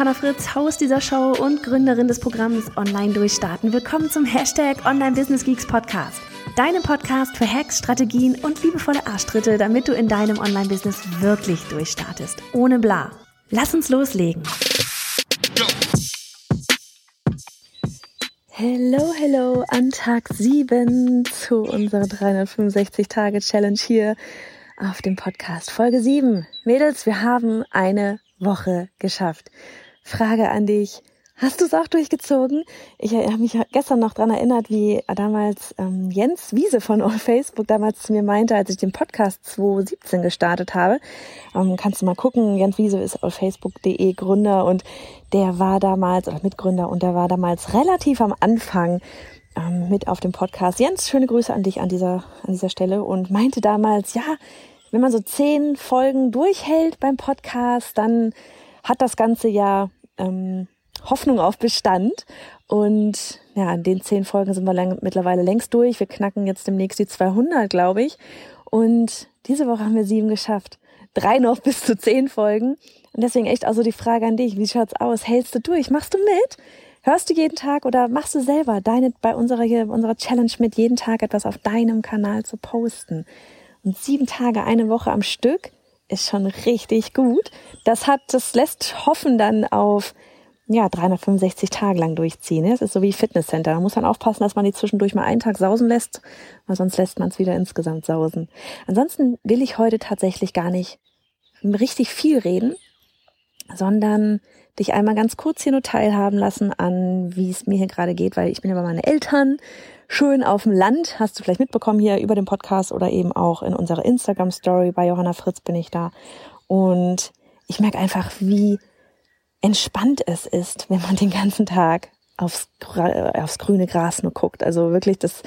Johanna Fritz, Haus dieser Show und Gründerin des Programms Online Durchstarten. Willkommen zum Hashtag Online Business Geeks Podcast. Deinem Podcast für Hacks, Strategien und liebevolle Arschtritte, damit du in deinem Online-Business wirklich durchstartest. Ohne bla. Lass uns loslegen. Hello, hello an Tag 7 zu unserer 365-Tage-Challenge hier auf dem Podcast. Folge 7. Mädels, wir haben eine Woche geschafft. Frage an dich. Hast du es auch durchgezogen? Ich habe mich gestern noch dran erinnert, wie damals ähm, Jens Wiese von Facebook damals zu mir meinte, als ich den Podcast 2017 gestartet habe. Ähm, kannst du mal gucken, Jens Wiese ist auf facebook.de Gründer und der war damals, oder Mitgründer, und der war damals relativ am Anfang ähm, mit auf dem Podcast. Jens, schöne Grüße an dich an dieser, an dieser Stelle und meinte damals, ja, wenn man so zehn Folgen durchhält beim Podcast, dann hat das Ganze ja ähm, Hoffnung auf Bestand. Und ja, an den zehn Folgen sind wir lang, mittlerweile längst durch. Wir knacken jetzt demnächst die 200, glaube ich. Und diese Woche haben wir sieben geschafft. Drei noch bis zu zehn Folgen. Und deswegen echt also die Frage an dich. Wie schaut's aus? Hältst du durch? Machst du mit? Hörst du jeden Tag oder machst du selber deine, bei unserer, hier, unserer Challenge mit, jeden Tag etwas auf deinem Kanal zu posten? Und sieben Tage, eine Woche am Stück ist schon richtig gut. Das hat, das lässt hoffen dann auf, ja, 365 Tage lang durchziehen. Das ist so wie Fitnesscenter. Da muss man aufpassen, dass man die zwischendurch mal einen Tag sausen lässt, weil sonst lässt man es wieder insgesamt sausen. Ansonsten will ich heute tatsächlich gar nicht richtig viel reden, sondern dich einmal ganz kurz hier nur teilhaben lassen an, wie es mir hier gerade geht, weil ich bin ja bei meinen Eltern schön auf dem Land. Hast du vielleicht mitbekommen hier über den Podcast oder eben auch in unserer Instagram Story bei Johanna Fritz bin ich da. Und ich merke einfach, wie entspannt es ist, wenn man den ganzen Tag aufs, aufs grüne Gras nur guckt. Also wirklich, das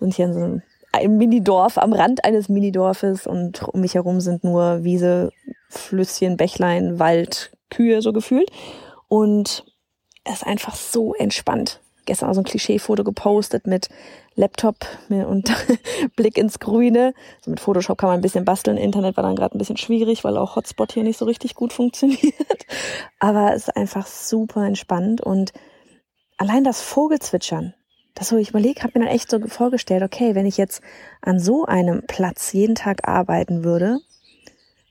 sind hier so ein, ein Minidorf am Rand eines Minidorfes und um mich herum sind nur Wiese, Flüsschen, Bächlein, Wald, Kühe so gefühlt. Und es ist einfach so entspannt gestern auch so ein Klischeefoto gepostet mit Laptop und Blick ins Grüne. So mit Photoshop kann man ein bisschen basteln. Internet war dann gerade ein bisschen schwierig, weil auch Hotspot hier nicht so richtig gut funktioniert. Aber es ist einfach super entspannt und allein das Vogelzwitschern, das so, ich überlege, habe mir dann echt so vorgestellt, okay, wenn ich jetzt an so einem Platz jeden Tag arbeiten würde,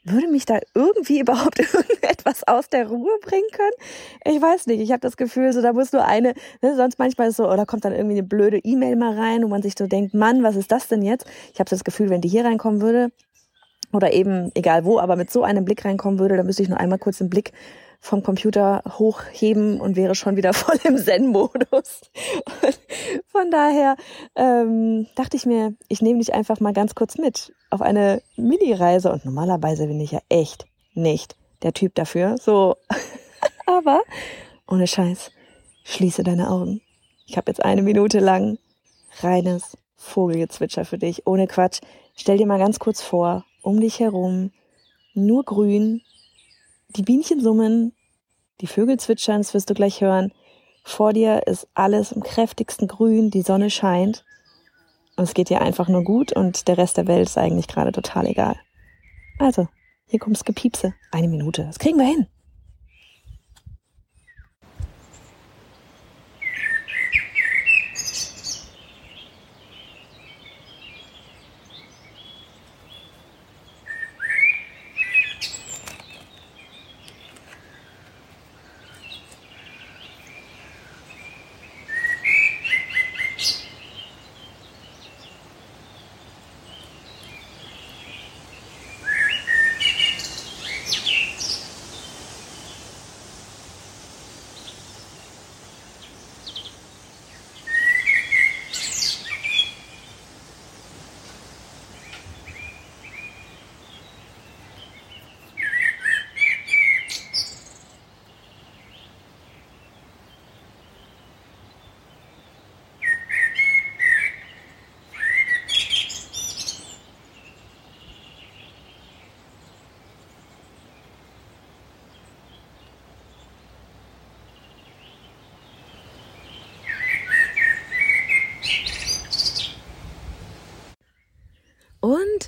würde mich da irgendwie überhaupt irgendetwas aus der Ruhe bringen können? Ich weiß nicht. Ich habe das Gefühl, so da muss nur eine, ne, sonst manchmal ist so, oder kommt dann irgendwie eine blöde E-Mail mal rein, wo man sich so denkt, Mann, was ist das denn jetzt? Ich habe das Gefühl, wenn die hier reinkommen würde, oder eben egal wo, aber mit so einem Blick reinkommen würde, dann müsste ich nur einmal kurz den Blick vom Computer hochheben und wäre schon wieder voll im Zen-Modus. Von daher ähm, dachte ich mir, ich nehme dich einfach mal ganz kurz mit auf eine Mini-Reise. Und normalerweise bin ich ja echt nicht der Typ dafür. So, aber ohne Scheiß, schließe deine Augen. Ich habe jetzt eine Minute lang reines Vogelgezwitscher für dich, ohne Quatsch. Stell dir mal ganz kurz vor, um dich herum nur grün, die Bienchen summen, die Vögel zwitschern, das wirst du gleich hören. Vor dir ist alles im kräftigsten Grün, die Sonne scheint. Und es geht dir einfach nur gut und der Rest der Welt ist eigentlich gerade total egal. Also, hier kommt's Gepiepse. Eine Minute. Das kriegen wir hin.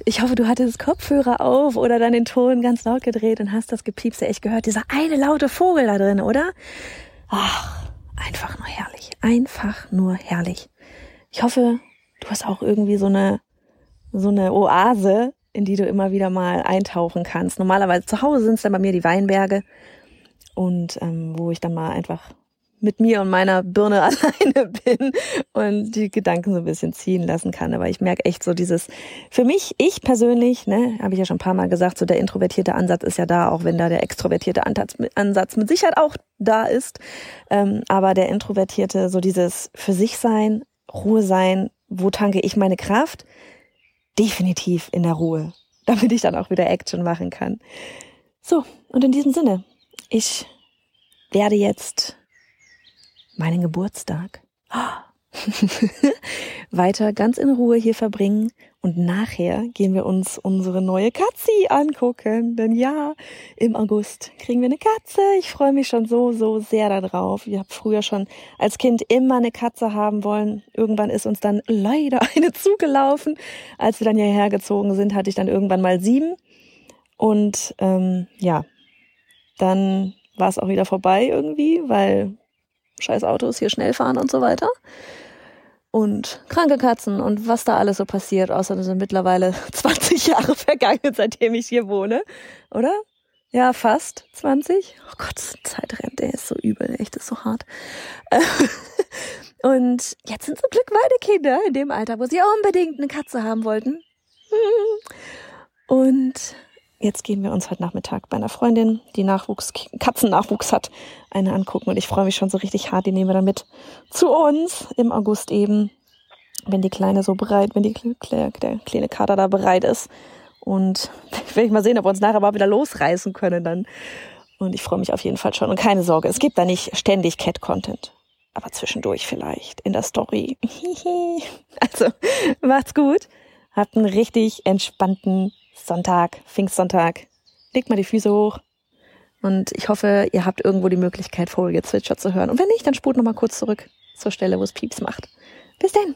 Ich hoffe, du hattest Kopfhörer auf oder dann den Ton ganz laut gedreht und hast das Gepiepse echt gehört. Dieser eine laute Vogel da drin, oder? Ach, einfach nur herrlich. Einfach nur herrlich. Ich hoffe, du hast auch irgendwie so eine, so eine Oase, in die du immer wieder mal eintauchen kannst. Normalerweise zu Hause sind es dann bei mir die Weinberge und ähm, wo ich dann mal einfach mit mir und meiner Birne alleine bin und die Gedanken so ein bisschen ziehen lassen kann. Aber ich merke echt so dieses, für mich, ich persönlich, ne, habe ich ja schon ein paar Mal gesagt, so der introvertierte Ansatz ist ja da, auch wenn da der extrovertierte Ansatz mit Sicherheit auch da ist. Ähm, aber der introvertierte, so dieses für sich sein, Ruhe sein, wo tanke ich meine Kraft? Definitiv in der Ruhe, damit ich dann auch wieder Action machen kann. So, und in diesem Sinne, ich werde jetzt meinen Geburtstag weiter ganz in Ruhe hier verbringen und nachher gehen wir uns unsere neue Katzi angucken. Denn ja, im August kriegen wir eine Katze. Ich freue mich schon so, so sehr darauf. Ich habe früher schon als Kind immer eine Katze haben wollen. Irgendwann ist uns dann leider eine zugelaufen. Als wir dann hierher gezogen sind, hatte ich dann irgendwann mal sieben. Und ähm, ja, dann war es auch wieder vorbei irgendwie, weil scheiß Autos hier schnell fahren und so weiter. Und kranke Katzen und was da alles so passiert. Außerdem sind mittlerweile 20 Jahre vergangen, seitdem ich hier wohne. Oder? Ja, fast 20. Oh Gott, Zeit rennt, der ist so übel, echt, ist so hart. Und jetzt sind zum Glück meine Kinder in dem Alter, wo sie unbedingt eine Katze haben wollten. Und jetzt gehen wir uns heute Nachmittag bei einer Freundin, die Nachwuchs, Katzennachwuchs hat, eine angucken. Und ich freue mich schon so richtig hart. Die nehmen wir dann mit zu uns im August eben, wenn die Kleine so bereit, wenn die, der kleine Kater da bereit ist. Und ich mal sehen, ob wir uns nachher mal wieder losreißen können dann. Und ich freue mich auf jeden Fall schon. Und keine Sorge, es gibt da nicht ständig Cat-Content. Aber zwischendurch vielleicht in der Story. also, macht's gut. Habt einen richtig entspannten Sonntag, Pfingstsonntag. Legt mal die Füße hoch. Und ich hoffe, ihr habt irgendwo die Möglichkeit, Vogelgezwitscher zu hören. Und wenn nicht, dann spult noch mal kurz zurück zur Stelle, wo es Pieps macht. Bis denn!